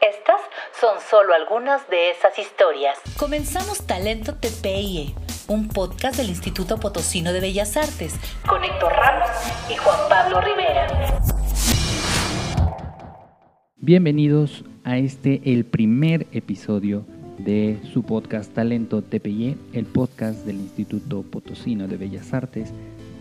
Estas son solo algunas de esas historias. Comenzamos Talento TPIE, un podcast del Instituto Potosino de Bellas Artes, con Héctor Ramos y Juan Pablo Rivera. Bienvenidos a este, el primer episodio de su podcast Talento TPIE, el podcast del Instituto Potosino de Bellas Artes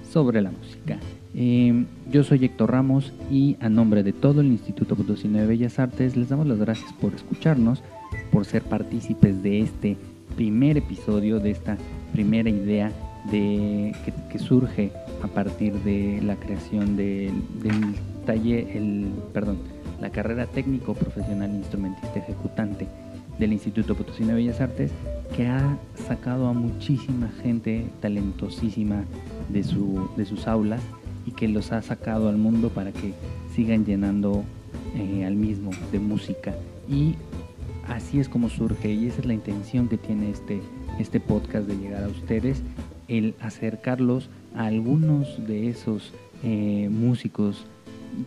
sobre la música. Em, yo soy Héctor Ramos y a nombre de todo el Instituto Potosino de Bellas Artes les damos las gracias por escucharnos, por ser partícipes de este primer episodio, de esta primera idea de, que, surge a partir de la creación del taller, el, perdón, la carrera técnico profesional instrumentista ejecutante del Instituto Potosino de Bellas Artes, que ha sacado a muchísima gente talentosísima de, su, de sus aulas y que los ha sacado al mundo para que sigan llenando eh, al mismo de música. Y así es como surge y esa es la intención que tiene este, este podcast de llegar a ustedes, el acercarlos a algunos de esos eh, músicos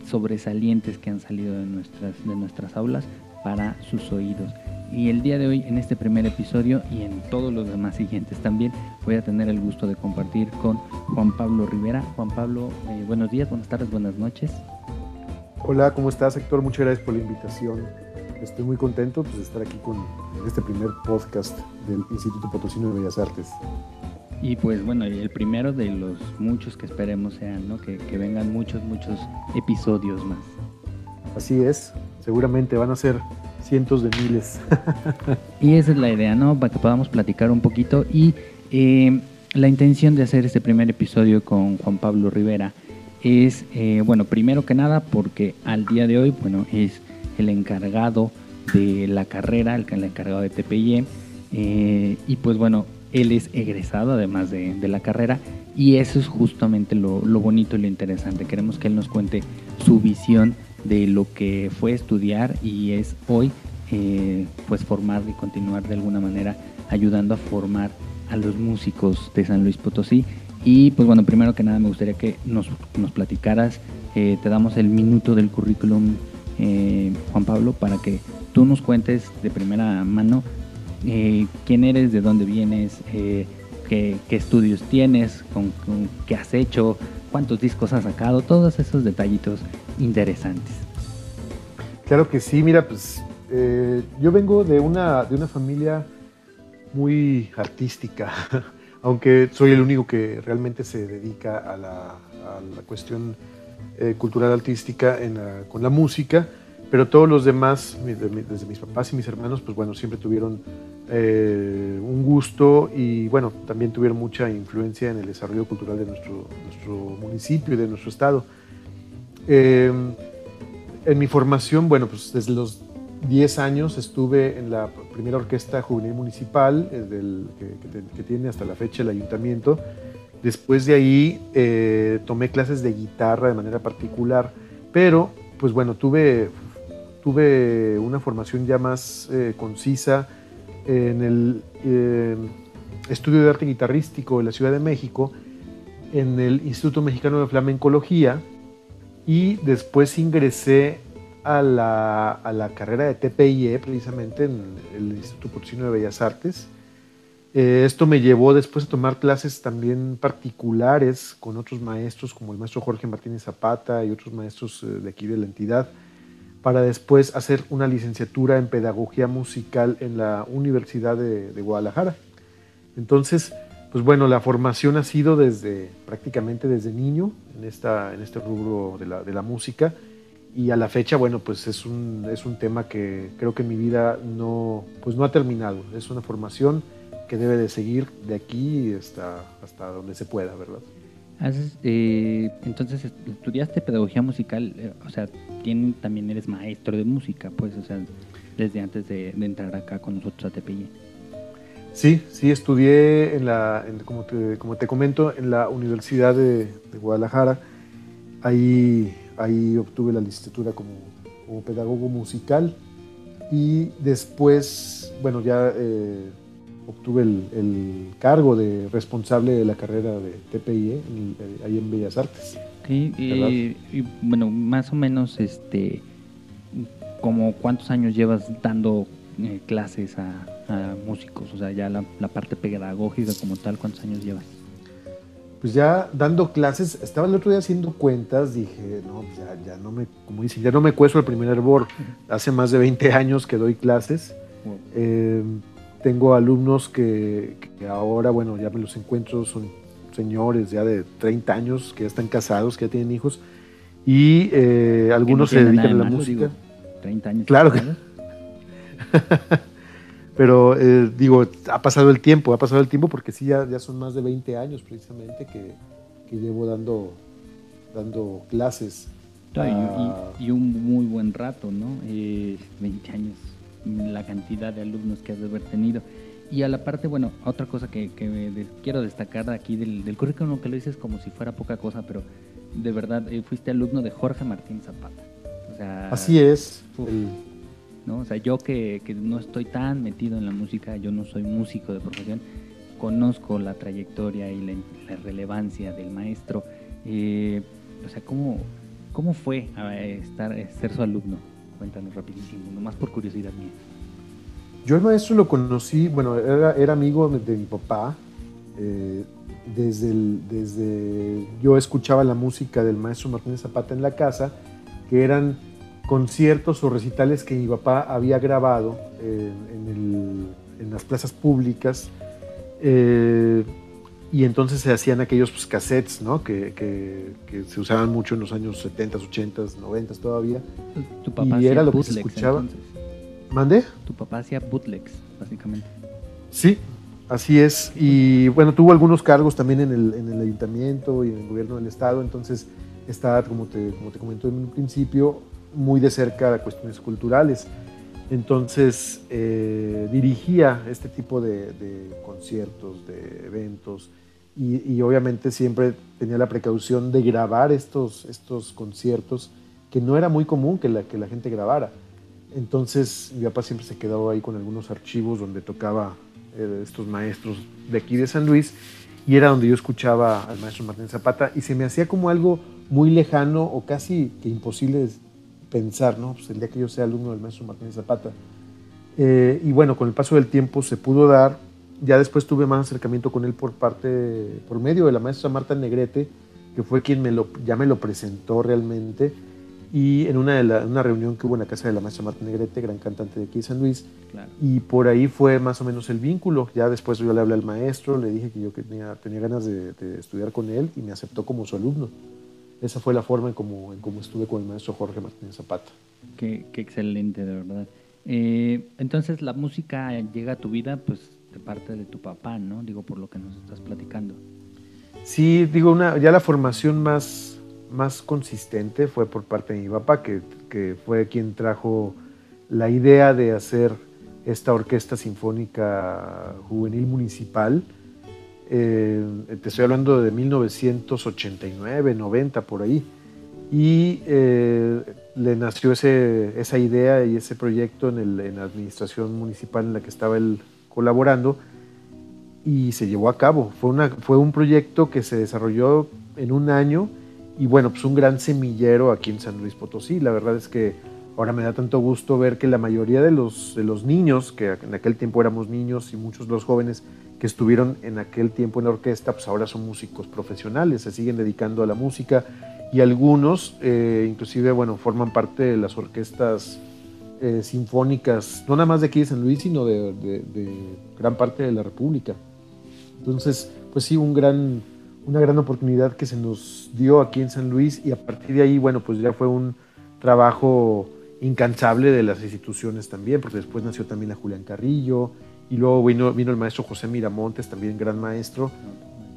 sobresalientes que han salido de nuestras, de nuestras aulas para sus oídos. Y el día de hoy, en este primer episodio y en todos los demás siguientes también, voy a tener el gusto de compartir con Juan Pablo Rivera. Juan Pablo, eh, buenos días, buenas tardes, buenas noches. Hola, ¿cómo estás, Héctor? Muchas gracias por la invitación. Estoy muy contento pues, de estar aquí con este primer podcast del Instituto Potosino de Bellas Artes. Y pues bueno, el primero de los muchos que esperemos sean, ¿no? Que, que vengan muchos, muchos episodios más. Así es, seguramente van a ser cientos de miles. y esa es la idea, ¿no? Para que podamos platicar un poquito. Y eh, la intención de hacer este primer episodio con Juan Pablo Rivera es, eh, bueno, primero que nada, porque al día de hoy, bueno, es el encargado de la carrera, el, encargado de TPI. Eh, y pues bueno, él es egresado además de, la carrera y eso es justamente lo, lo, bonito y lo interesante. Queremos que él nos cuente su visión de lo que fue estudiar y es hoy eh, pues formar y continuar de alguna manera ayudando a formar a los músicos de San Luis Potosí. Y pues bueno, primero que nada me gustaría que nos, nos platicaras, eh, te damos el minuto del currículum, eh, Juan Pablo, para que tú nos cuentes de primera mano quién eres, de dónde vienes, qué, estudios tienes, con, qué has hecho, cuántos discos has sacado, todos esos detallitos interesantes. Claro que sí, mira, pues eh, yo vengo de una, de una familia muy artística, aunque soy el único que realmente se dedica a la, cuestión eh, cultural artística con la música, pero todos los demás, desde mis papás y mis hermanos, pues bueno, siempre tuvieron eh, un gusto y bueno, también tuvieron mucha influencia en el desarrollo cultural de nuestro, nuestro municipio y de nuestro estado. En mi formación, bueno, pues desde los 10 años estuve en la primera orquesta juvenil municipal eh, que, tiene hasta la fecha el ayuntamiento. Después de ahí eh, tomé clases de guitarra de manera particular, pero pues bueno, tuve, tuve una formación ya más eh, concisa en el estudio de arte guitarrístico de la Ciudad de México, en el Instituto Mexicano de Flamencología, y después ingresé a la, carrera de TPIE, precisamente en el Instituto Potosino de Bellas Artes. Eh, esto me llevó después a tomar clases también particulares con otros maestros, como el maestro Jorge Martínez Zapata y otros maestros eh, de aquí de la entidad, para después hacer una licenciatura en Pedagogía Musical en la Universidad de, Guadalajara. Entonces, pues bueno, la formación ha sido desde prácticamente desde niño en, esta, en este rubro de la, de la música y a la fecha, bueno, pues es un, es un tema que creo que mi vida no, pues no ha terminado. Es una formación que debe de seguir de aquí hasta, hasta donde se pueda, ¿verdad? Eh, entonces, estudiaste pedagogía musical, eh, o sea, también eres maestro de música, pues, o sea, desde antes de, entrar acá con nosotros a TPI. Sí, sí, estudié en la, como, te, como, te, comento, en la Universidad de, Guadalajara. Ahí, ahí obtuve la licenciatura como, como pedagogo musical y después, bueno, ya eh, obtuve el, cargo de responsable de la carrera de TPIE ahí en Bellas Artes. Sí, y, bueno, más o menos, este, como cuántos años llevas dando eh, clases a, músicos, o sea, ya la, parte pedagógica como tal, ¿cuántos años llevas? Pues ya dando clases, estaba el otro día haciendo cuentas, dije, no, pues ya, no me, como dicen, ya no me cueso el primer hervor. Hace más de 20 años que doy clases. Em, tengo alumnos que, ahora, bueno, ya me los encuentro, son señores ya de 30 años, que ya están casados, que ya tienen hijos, y eh, algunos se dedican a la música. 30 años. Claro que. Pero eh, digo, ha pasado el tiempo, ha pasado el tiempo porque sí, ya, ya son más de 20 años precisamente que, que llevo dando, dando clases. y, un muy buen rato, ¿no? 20 eh, años, la cantidad de alumnos que has de haber tenido. Y a la parte, bueno, otra cosa que, que quiero destacar aquí del, del currículum, que lo dices como si fuera poca cosa, pero de verdad, eh, fuiste alumno de Jorge Martín Zapata. Así es. ¿No? O sea, yo que, no estoy tan metido en la música, yo no soy músico de profesión, conozco la trayectoria y la, relevancia del maestro. Eh, o sea, ¿cómo, cómo fue estar, ser su alumno? Cuéntanos rapidísimo, nomás por curiosidad mía. Yo al maestro lo conocí, bueno, era, amigo de, mi papá. Eh, desde, desde yo escuchaba la música del maestro Martínez Zapata en la casa, que eran conciertos o recitales que mi papá había grabado en, las plazas públicas. Eh, y entonces se hacían aquellos pues, cassettes, ¿no? Que, se usaban mucho en los años 70, 80, 90 todavía. Tu papá y era lo que se escuchaba. ¿Mande? Tu papá hacía bootlegs, básicamente. Sí, así es. Y bueno, tuvo algunos cargos también en el, en el ayuntamiento y en el gobierno del estado, entonces está, como te, como te comenté en un principio, muy de cerca cuestiones culturales. Entonces eh, dirigía este tipo de, conciertos, de eventos y, obviamente siempre tenía la precaución de grabar estos, estos conciertos que no era muy común que la, que la gente grabara. Entonces mi papá siempre se quedaba ahí con algunos archivos donde tocaba eh, estos maestros de aquí de San Luis y era donde yo escuchaba al maestro Martín Zapata y se me hacía como algo muy lejano o casi que imposible pensar, ¿no? Pues el día que yo sea alumno del maestro Martínez Zapata. Eh, y bueno, con el paso del tiempo se pudo dar. Ya después tuve más acercamiento con él por parte, por medio de la maestra Marta Negrete, que fue quien me lo, ya me lo presentó realmente. Y en una, de una reunión que hubo en la casa de la maestra Marta Negrete, gran cantante de aquí de San Luis. Y por ahí fue más o menos el vínculo. Ya después yo le hablé al maestro, le dije que yo tenía, tenía ganas de, de estudiar con él y me aceptó como su alumno esa fue la forma en cómo, en estuve con el maestro Jorge Martínez Zapata. Qué, excelente, de verdad. Eh, entonces la música llega a tu vida pues de parte de tu papá, ¿no? Digo, por lo que nos estás platicando. Sí, digo, una, ya la formación más, más consistente fue por parte de mi papá, que, que fue quien trajo la idea de hacer esta orquesta sinfónica juvenil municipal eh, te estoy hablando de 1989, 90, por ahí. Y eh, le nació ese, esa idea y ese proyecto en, la administración municipal en la que estaba él colaborando y se llevó a cabo. Fue, una, fue un proyecto que se desarrolló en un año y bueno, pues un gran semillero aquí en San Luis Potosí. La verdad es que ahora me da tanto gusto ver que la mayoría de los, de los niños, que en aquel tiempo éramos niños y muchos de los jóvenes, que estuvieron en aquel tiempo en la orquesta, pues ahora son músicos profesionales, se siguen dedicando a la música y algunos, eh, inclusive, bueno, forman parte de las orquestas eh, sinfónicas, no nada más de aquí de San Luis, sino de, gran parte de la República. Entonces, pues sí, un gran, una gran oportunidad que se nos dio aquí en San Luis y a partir de ahí, bueno, pues ya fue un trabajo incansable de las instituciones también, porque después nació también la Julián Carrillo, y luego vino, el maestro José Miramontes, también gran maestro,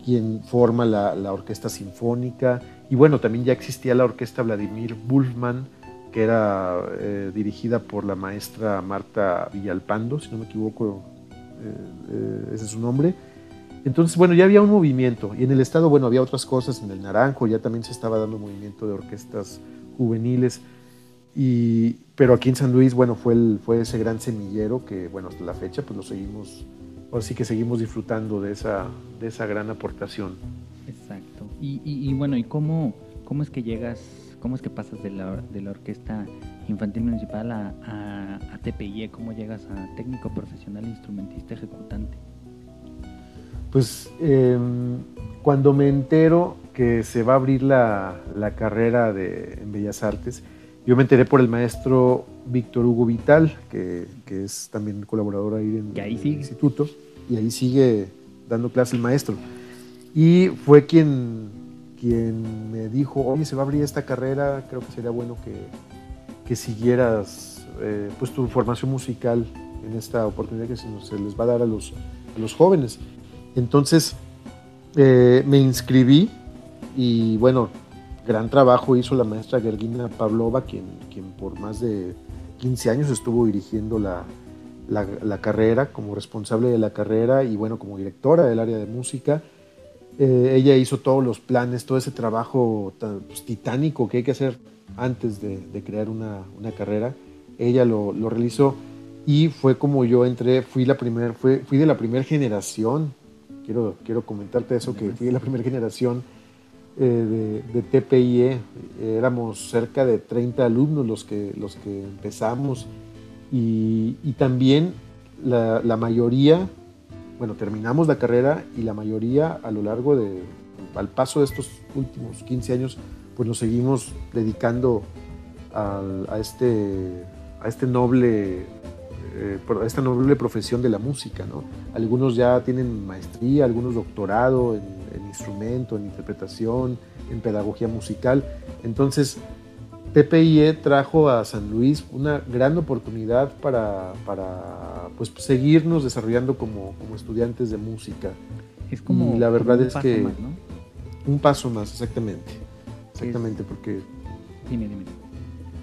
quien forma la, orquesta sinfónica. Y bueno, también ya existía la orquesta Vladimir Wolfman, que era eh, dirigida por la maestra Marta Villalpando, si no me equivoco ese es su nombre. Entonces, bueno, ya había un movimiento. Y en el Estado, bueno, había otras cosas. En el Naranjo ya también se estaba dando movimiento de orquestas juveniles. Y, pero aquí en San Luis, bueno, fue, el, fue ese gran semillero que, bueno, hasta la fecha, pues lo seguimos, ahora sí que seguimos disfrutando de esa, de esa gran aportación. Exacto. Y, y, bueno, ¿y cómo, cómo es que llegas, cómo es que pasas de la, de la orquesta infantil municipal a, a, a TPIE? ¿Cómo llegas a técnico profesional instrumentista ejecutante? Pues eh, cuando me entero que se va a abrir la, la carrera de, en Bellas Artes, yo me enteré por el maestro Víctor Hugo Vital, que, que, es también colaborador ahí en, ahí el instituto, y ahí sigue dando clase el maestro. Y fue quien, quien me dijo, oye, se va a abrir esta carrera, creo que sería bueno que, que siguieras eh, pues tu formación musical en esta oportunidad que se, nos, se les va a dar a los, a los jóvenes. Entonces eh, me inscribí y bueno, gran trabajo hizo la maestra Gergina Pavlova, quien, quien por más de 15 años estuvo dirigiendo la, la, carrera, como responsable de la carrera y bueno, como directora del área de música. Eh, ella hizo todos los planes, todo ese trabajo tan, pues, titánico que hay que hacer antes de, de crear una, una, carrera. Ella lo, lo, realizó y fue como yo entré, fui, la primer, fui, fui de la primera generación quiero, quiero comentarte eso, que fui la primera generación eh, de, de, TPIE, éramos cerca de 30 alumnos los que, los que empezamos y, también la, mayoría, bueno, terminamos la carrera y la mayoría a lo largo de, al paso de estos últimos 15 años, pues nos seguimos dedicando a, este, a este noble eh, esta noble profesión de la música. ¿no? Algunos ya tienen maestría, algunos doctorado en, en, instrumento, en interpretación, en pedagogía musical. Entonces, TPIE trajo a San Luis una gran oportunidad para, para pues, seguirnos desarrollando como, como, estudiantes de música. Es como y la verdad es que más, ¿no? un paso más, exactamente. Exactamente, es... porque... Dime, dime.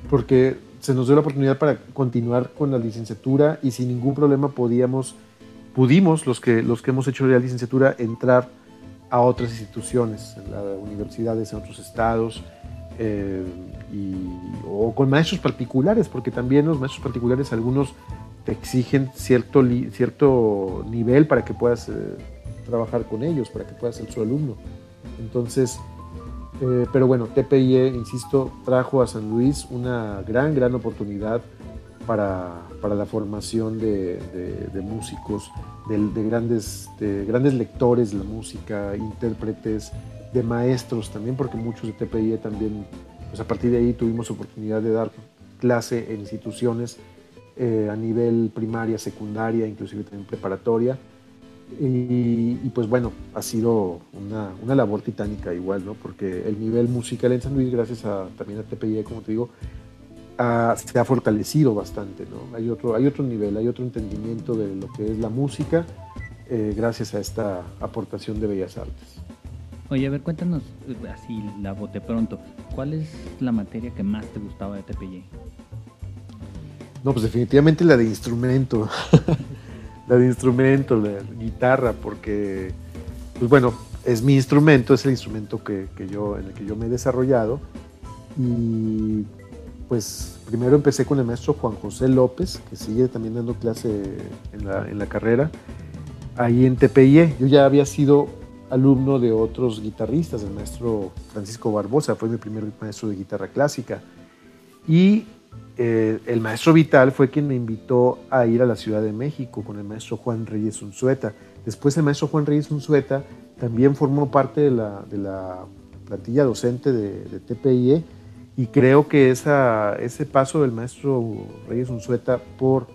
Porque se nos dio la oportunidad para continuar con la licenciatura y sin ningún problema podíamos, pudimos, los que, los que hemos hecho la licenciatura, entrar a otras instituciones, en las universidades en otros estados, eh, o con maestros particulares, porque también los maestros particulares, algunos te exigen cierto, cierto nivel para que puedas eh, trabajar con ellos, para que puedas ser su alumno. Entonces, eh, pero bueno, TPIE, insisto, trajo a San Luis una gran, gran oportunidad para, para la formación de, de, de músicos, de, de, grandes, de grandes lectores de la música, intérpretes, de maestros también, porque muchos de TPIE también, pues a partir de ahí tuvimos oportunidad de dar clase en instituciones eh, a nivel primaria, secundaria, inclusive también preparatoria. Y, y, pues bueno, ha sido una, una, labor titánica igual, ¿no? Porque el nivel musical en San Luis, gracias a, también a TPI, como te digo, ha, se ha fortalecido bastante, ¿no? Hay otro, hay otro nivel, hay otro entendimiento de lo que es la música eh, gracias a esta aportación de Bellas Artes. Oye, a ver, cuéntanos así la bote pronto, ¿cuál es la materia que más te gustaba de TPI? No, pues definitivamente la de instrumento. la de instrumento, la guitarra, porque, pues bueno, es mi instrumento, es el instrumento que, que, yo, en el que yo me he desarrollado. Y pues primero empecé con el maestro Juan José López, que sigue también dando clase en la, en la carrera, ahí en TPIE. Yo ya había sido alumno de otros guitarristas, el maestro Francisco Barbosa fue mi primer maestro de guitarra clásica. Y eh, el maestro Vital fue quien me invitó a ir a la Ciudad de México con el maestro Juan Reyes Unzueta. Después el maestro Juan Reyes Unzueta también formó parte de la, de la plantilla docente de, de, TPIE y creo que ese paso del maestro Reyes Unzueta por,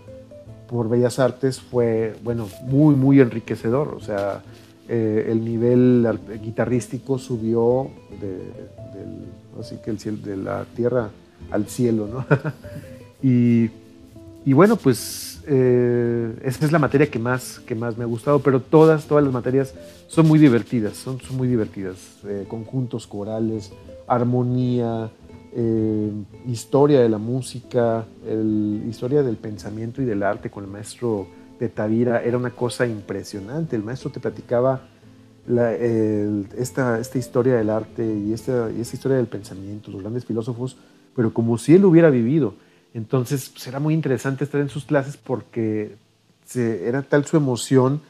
por Bellas Artes fue, bueno, muy, muy enriquecedor. O sea, eh, el nivel guitarrístico subió de, así que el cielo, de la tierra al cielo, y, y, bueno, pues eh, esa es la materia que más, que más me ha gustado, pero todas, todas las materias son muy divertidas, son, son muy divertidas. Eh, conjuntos corales, armonía, eh, historia de la música, el, historia del pensamiento y del arte con el maestro de Tavira era una cosa impresionante. El maestro te platicaba esta, esta, historia del arte y esta, y esta historia del pensamiento, los grandes filósofos, pero como si él hubiera vivido. Entonces pues, muy interesante estar en sus clases porque era tal su emoción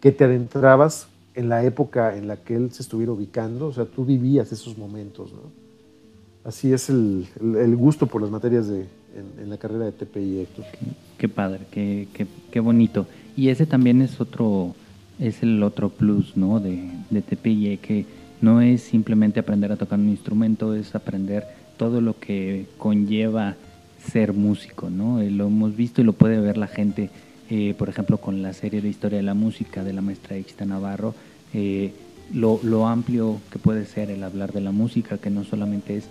que te adentrabas en la época en la que él se estuviera ubicando, o sea, tú vivías esos momentos, ¿no? Así es el, el, gusto por las materias de, en, la carrera de TPI, Héctor. Qué, padre, qué, qué, qué, bonito. Y ese también es otro, es el otro plus, ¿no? De, de TPI, que no es simplemente aprender a tocar un instrumento, es aprender todo lo que conlleva ser músico, ¿no? Eh, lo hemos visto y lo puede ver la gente eh, por ejemplo, con la serie de Historia de la Música de la maestra Ixta Navarro, eh, lo, lo, amplio que puede ser el hablar de la música, que no solamente es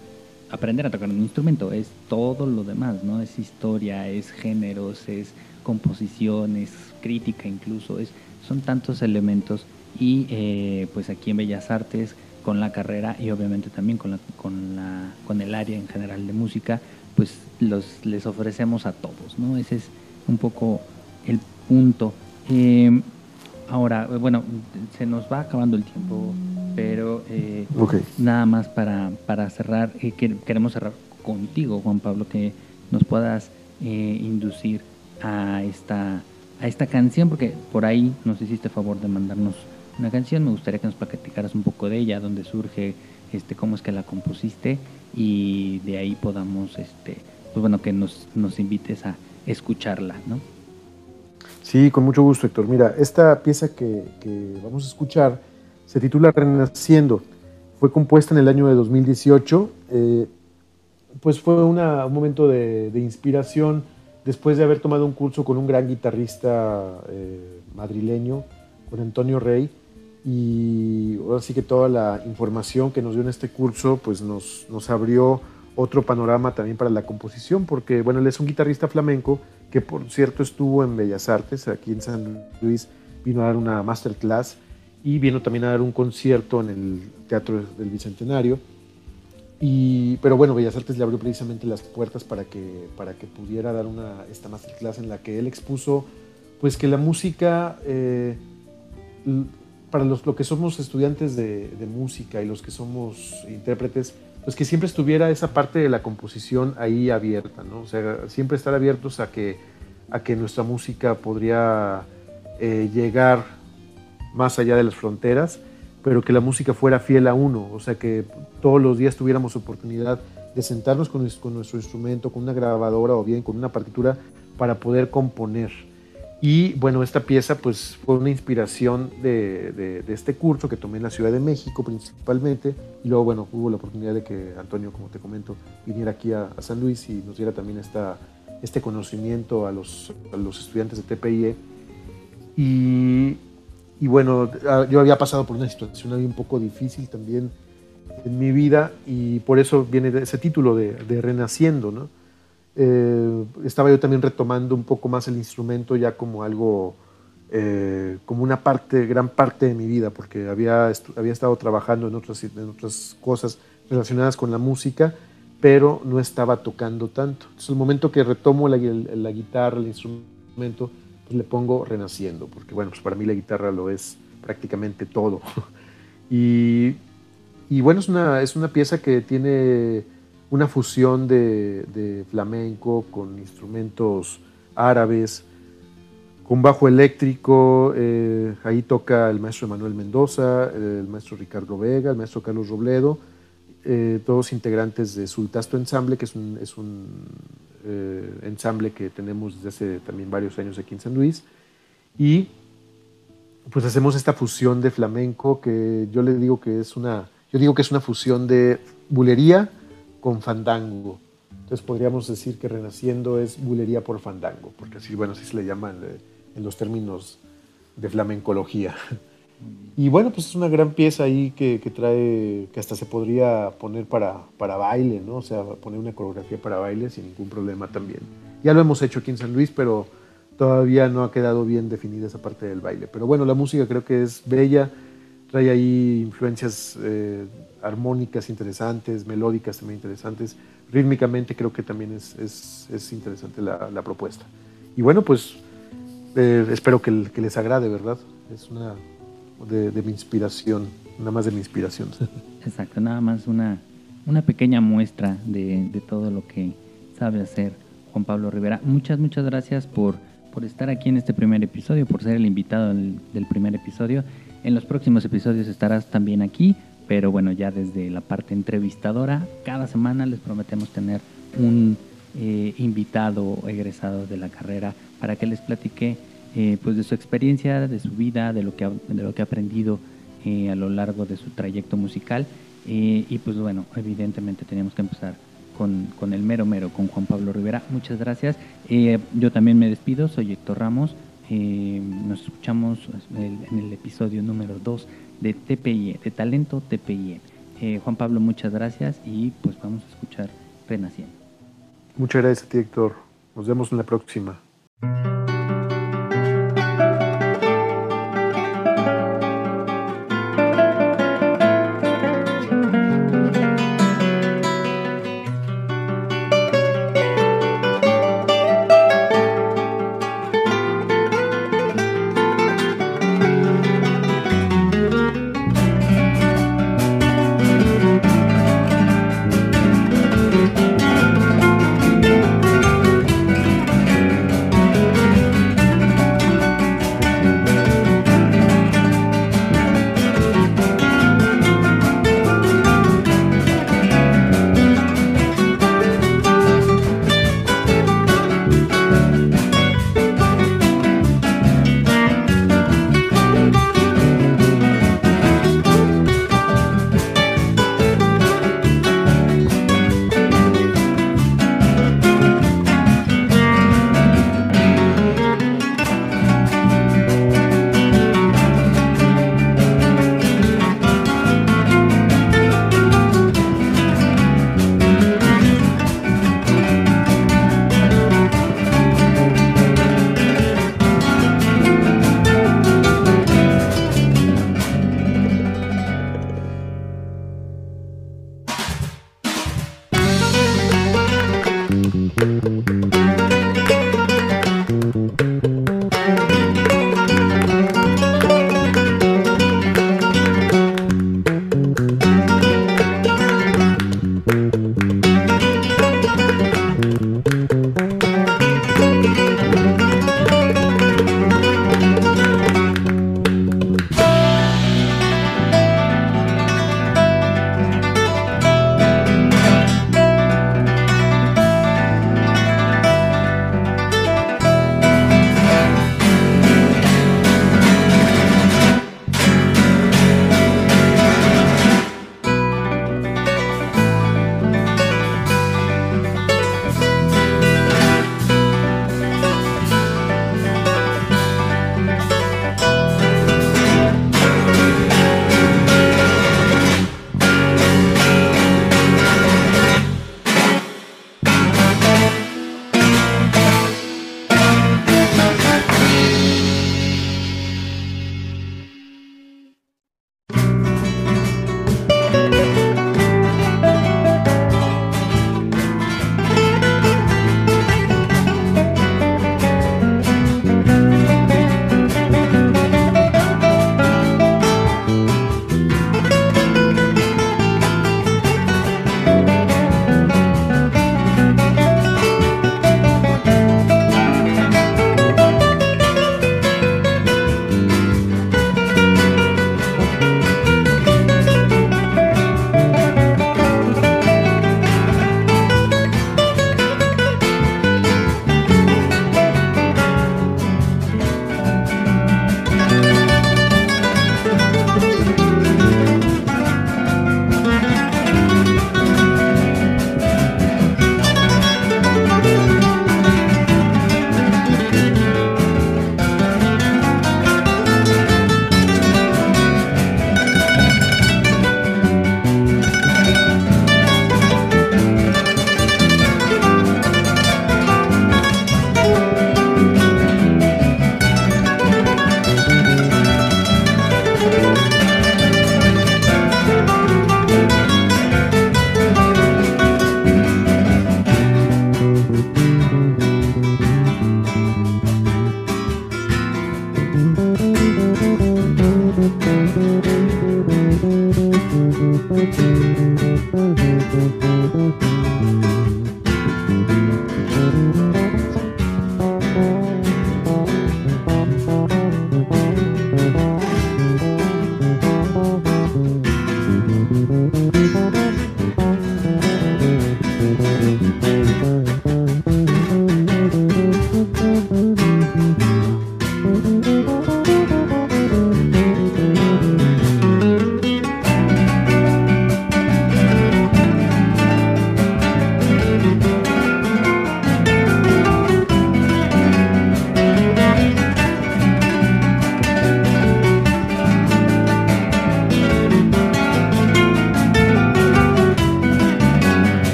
aprender a tocar un instrumento, es todo lo demás, ¿no? Es historia, es géneros, es composición, es crítica incluso, es, son tantos elementos y eh, pues aquí en Bellas Artes con la carrera y obviamente también con, la, con, la, con el área en general de música, pues los, les ofrecemos a todos, ¿no? Ese es un poco el punto. Eh, ahora, bueno, se nos va acabando el tiempo, pero eh, nada más para, para cerrar, eh, queremos cerrar contigo, Juan Pablo, que nos puedas inducir a esta, a esta canción, porque por ahí nos hiciste favor de mandarnos una canción, me gustaría que nos platicaras un poco de ella, dónde surge, este, cómo es que la compusiste y de ahí podamos, este, pues bueno, que nos, nos invites a escucharla, ¿no? Sí, con mucho gusto, Héctor. Mira, esta pieza que, vamos a escuchar se titula Renaciendo. Fue compuesta en el año de 2018. Eh, pues fue un momento de, inspiración después de haber tomado un curso con un gran guitarrista eh, madrileño, con Antonio Rey. Y ahora sí que toda la información que nos dio en este curso pues nos, nos abrió otro panorama también para la composición, porque bueno, él es un guitarrista flamenco que por cierto estuvo en Bellas Artes, aquí en San Luis, vino a dar una masterclass y vino también a dar un concierto en el Teatro del Bicentenario. Y, pero bueno, Bellas Artes le abrió precisamente las puertas para que, para que pudiera dar una, esta masterclass en la que él expuso pues que la música, eh, para los lo que somos estudiantes de, de música y los que somos intérpretes, pues que siempre estuviera esa parte de la composición ahí abierta, ¿no? O sea, siempre estar abiertos a que, a que nuestra música podría eh, llegar más allá de las fronteras, pero que la música fuera fiel a uno, o sea, que todos los días tuviéramos oportunidad de sentarnos con, con nuestro instrumento, con una grabadora o bien con una partitura para poder componer y bueno, esta pieza pues fue una inspiración de, este curso que tomé en la Ciudad de México principalmente. Y luego, bueno, hubo la oportunidad de que Antonio, como te comento, viniera aquí a, San Luis y nos diera también esta, este conocimiento a los, los estudiantes de TPIE. Y, y, bueno, yo había pasado por una situación un poco difícil también en mi vida y por eso viene ese título de, de Renaciendo, ¿no? Eh, estaba yo también retomando un poco más el instrumento ya como algo, eh, como una parte, gran parte de mi vida, porque había, había estado trabajando en otras, en otras cosas relacionadas con la música, pero no estaba tocando tanto. Entonces el momento que retomo la, la guitarra, el instrumento, pues le pongo renaciendo, porque bueno, pues para mí la guitarra lo es prácticamente todo. y, y bueno, es una, es una pieza que tiene una fusión de, flamenco con instrumentos árabes, con bajo eléctrico. Eh, ahí toca el maestro Emanuel Mendoza, el maestro Ricardo Vega, el maestro Carlos Robledo, eh, todos integrantes de Sultasto Ensamble, que es un, eh, ensamble que tenemos desde hace también varios años aquí en San Luis. Y pues hacemos esta fusión de flamenco que yo le digo que es una, yo digo que es una fusión de bulería, con fandango. Entonces podríamos decir que Renaciendo es bulería por fandango, porque así, bueno, así se le llama en, los términos de flamencología. Y bueno, pues es una gran pieza ahí que, trae, que hasta se podría poner para, para baile, ¿no? O sea, poner una coreografía para baile sin ningún problema también. Ya lo hemos hecho aquí en San Luis, pero todavía no ha quedado bien definida esa parte del baile. Pero bueno, la música creo que es bella, trae ahí influencias eh, armónicas interesantes, melódicas también interesantes. Rítmicamente creo que también es, es, es interesante la, la, propuesta. Y bueno, pues eh, espero que, les agrade, ¿verdad? Es una de, mi inspiración, nada más de mi inspiración. Exacto, nada más una, una pequeña muestra de, todo lo que sabe hacer Juan Pablo Rivera. Muchas, muchas gracias por, por estar aquí en este primer episodio, por ser el invitado del primer episodio. En los próximos episodios estarás también aquí, pero bueno, ya desde la parte entrevistadora, cada semana les prometemos tener un eh, invitado egresado de la carrera para que les platique eh, pues de su experiencia, de su vida, de lo que ha, de lo que ha aprendido eh, a lo largo de su trayecto musical. y pues bueno, evidentemente teníamos que empezar con, con, el mero mero, con Juan Pablo Rivera. Muchas gracias. yo también me despido, soy Héctor Ramos. Nos escuchamos en el episodio número 2 de TPI, de Talento TPI. Juan Pablo, muchas gracias y pues vamos a escuchar Renaciendo. Muchas gracias a ti, Héctor. Nos vemos en la próxima.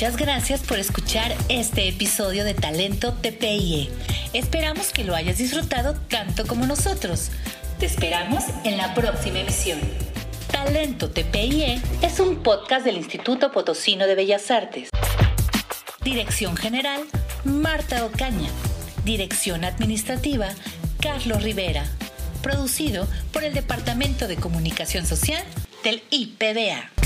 Muchas gracias por escuchar este episodio de Talento TPIE. Esperamos que lo hayas disfrutado tanto como nosotros. Te esperamos en la próxima emisión. Talento TPIE es un podcast del Instituto Potosino de Bellas Artes. Dirección General, Marta Ocaña. Dirección Administrativa, Carlos Rivera. Producido por el Departamento de Comunicación Social del IPBA.